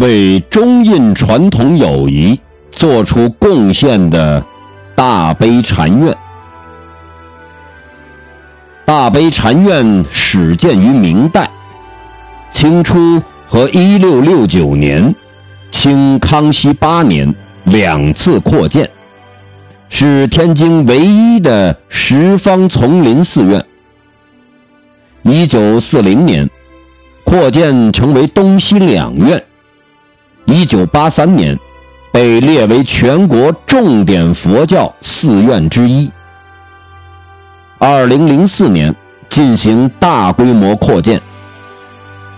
为中印传统友谊做出贡献的大悲禅院。大悲禅院始建于明代，清初和一六六九年、清康熙八年两次扩建，是天津唯一的十方丛林寺院。一九四零年，扩建成为东西两院。一九八三年，被列为全国重点佛教寺院之一。二零零四年进行大规模扩建，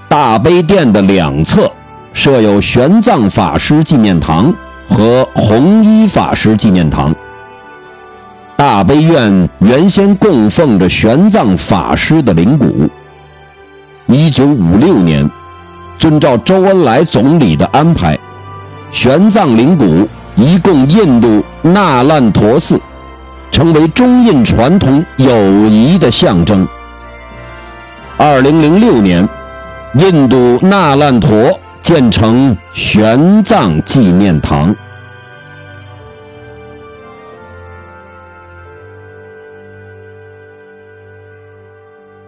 大悲殿的两侧设有玄奘法师纪念堂和弘一法师纪念堂。大悲院原先供奉着玄奘法师的灵骨。一九五六年，遵照周恩来总理的安排，玄奘灵骨移供印度那烂陀寺。成为中印传统友谊的象征。二零零六年，印度那烂陀建成玄奘纪念堂。